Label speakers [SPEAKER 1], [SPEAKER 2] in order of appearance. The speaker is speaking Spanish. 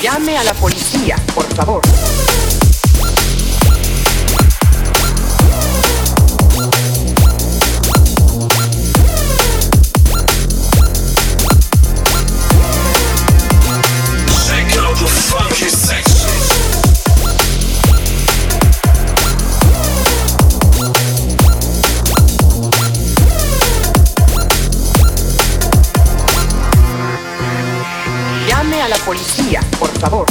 [SPEAKER 1] Llame a la policía, por favor. a la policía, por favor.